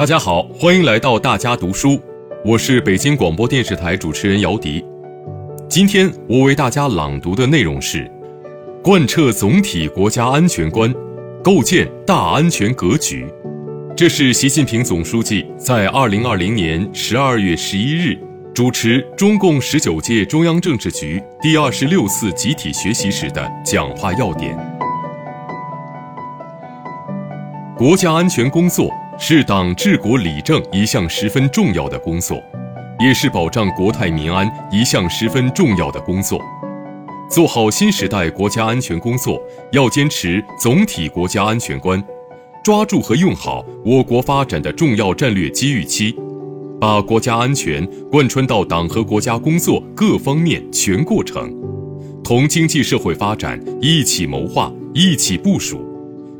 大家好，欢迎来到大家读书，我是北京广播电视台主持人姚迪。今天我为大家朗读的内容是：贯彻总体国家安全观，构建大安全格局。这是习近平总书记在二零二零年十二月十一日主持中共十九届中央政治局第二十六次集体学习时的讲话要点。国家安全工作。是党治国理政一项十分重要的工作，也是保障国泰民安一项十分重要的工作。做好新时代国家安全工作，要坚持总体国家安全观，抓住和用好我国发展的重要战略机遇期，把国家安全贯穿到党和国家工作各方面全过程，同经济社会发展一起谋划、一起部署，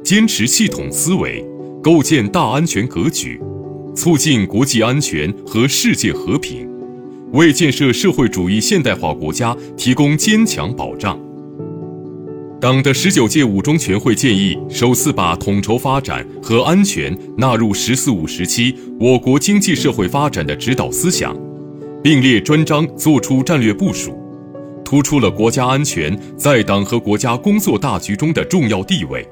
坚持系统思维。构建大安全格局，促进国际安全和世界和平，为建设社会主义现代化国家提供坚强保障。党的十九届五中全会建议首次把统筹发展和安全纳入“十四五”时期我国经济社会发展的指导思想，并列专章作出战略部署，突出了国家安全在党和国家工作大局中的重要地位。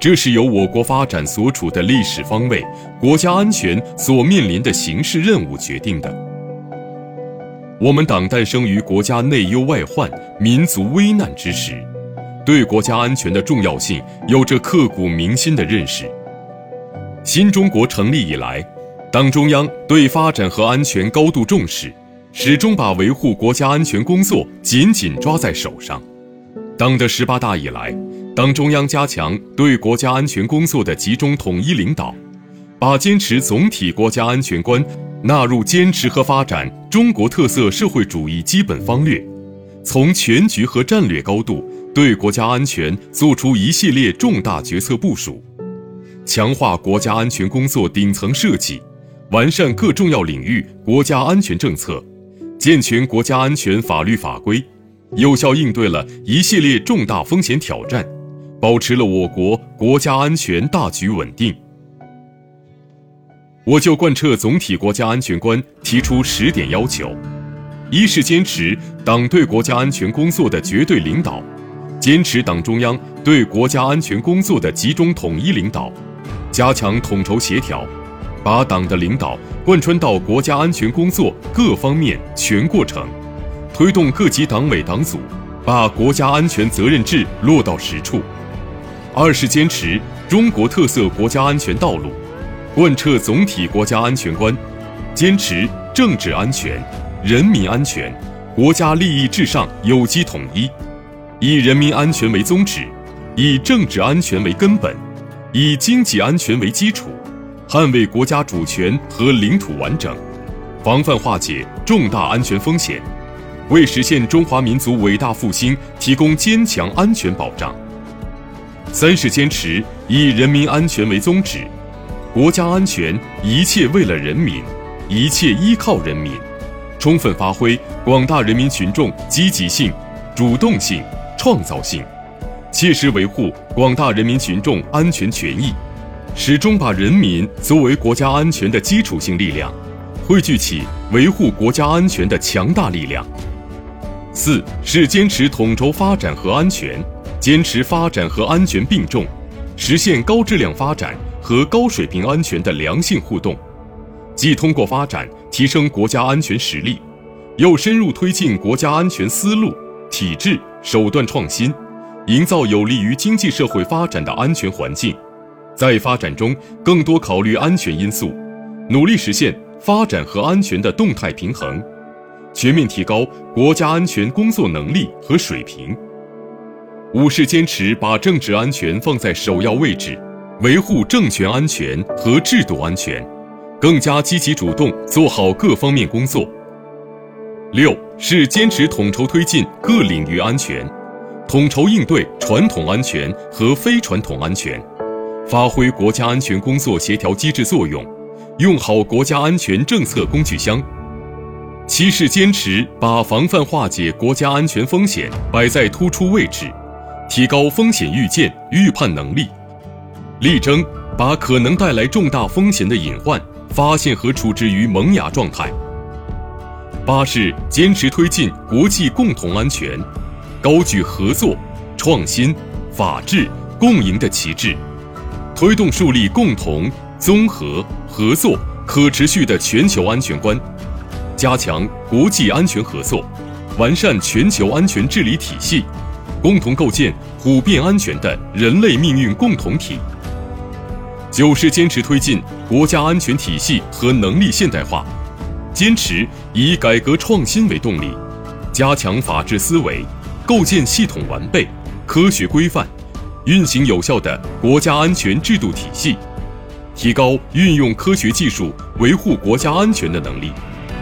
这是由我国发展所处的历史方位、国家安全所面临的形势任务决定的。我们党诞生于国家内忧外患、民族危难之时，对国家安全的重要性有着刻骨铭心的认识。新中国成立以来，党中央对发展和安全高度重视，始终把维护国家安全工作紧紧抓在手上。党的十八大以来，党中央加强对国家安全工作的集中统一领导，把坚持总体国家安全观纳入坚持和发展中国特色社会主义基本方略，从全局和战略高度对国家安全作出一系列重大决策部署，强化国家安全工作顶层设计，完善各重要领域国家安全政策，健全国家安全法律法规，有效应对了一系列重大风险挑战。保持了我国国家安全大局稳定。我就贯彻总体国家安全观提出十点要求：一是坚持党对国家安全工作的绝对领导，坚持党中央对国家安全工作的集中统一领导，加强统筹协调，把党的领导贯穿到国家安全工作各方面全过程，推动各级党委党组把国家安全责任制落到实处。二是坚持中国特色国家安全道路，贯彻总体国家安全观，坚持政治安全、人民安全、国家利益至上有机统一，以人民安全为宗旨，以政治安全为根本，以经济安全为基础，捍卫国家主权和领土完整，防范化解重大安全风险，为实现中华民族伟大复兴提供坚强安全保障。三是坚持以人民安全为宗旨，国家安全一切为了人民，一切依靠人民，充分发挥广大人民群众积极性、主动性、创造性，切实维护广大人民群众安全权益，始终把人民作为国家安全的基础性力量，汇聚起维护国家安全的强大力量。四是坚持统筹发展和安全。坚持发展和安全并重，实现高质量发展和高水平安全的良性互动，既通过发展提升国家安全实力，又深入推进国家安全思路、体制、手段创新，营造有利于经济社会发展的安全环境，在发展中更多考虑安全因素，努力实现发展和安全的动态平衡，全面提高国家安全工作能力和水平。五是坚持把政治安全放在首要位置，维护政权安全和制度安全，更加积极主动做好各方面工作。六是坚持统筹推进各领域安全，统筹应对传统安全和非传统安全，发挥国家安全工作协调机制作用，用好国家安全政策工具箱。七是坚持把防范化解国家安全风险摆在突出位置。提高风险预见、预判能力，力争把可能带来重大风险的隐患发现和处置于萌芽状态。八是坚持推进国际共同安全，高举合作、创新、法治、共赢的旗帜，推动树立共同、综合、合作、可持续的全球安全观，加强国际安全合作，完善全球安全治理体系，共同构建普遍安全的人类命运共同体。九是坚持推进国家安全体系和能力现代化。坚持以改革创新为动力，加强法治思维，构建系统完备、科学规范、运行有效的国家安全制度体系，提高运用科学技术维护国家安全的能力，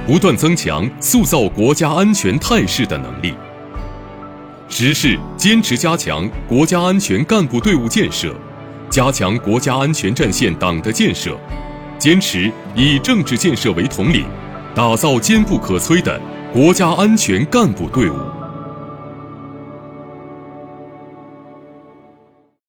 不断增强塑造国家安全态势的能力。十是坚持加强国家安全干部队伍建设，加强国家安全战线党的建设，坚持以政治建设为统领。打造坚不可摧的国家安全干部队伍。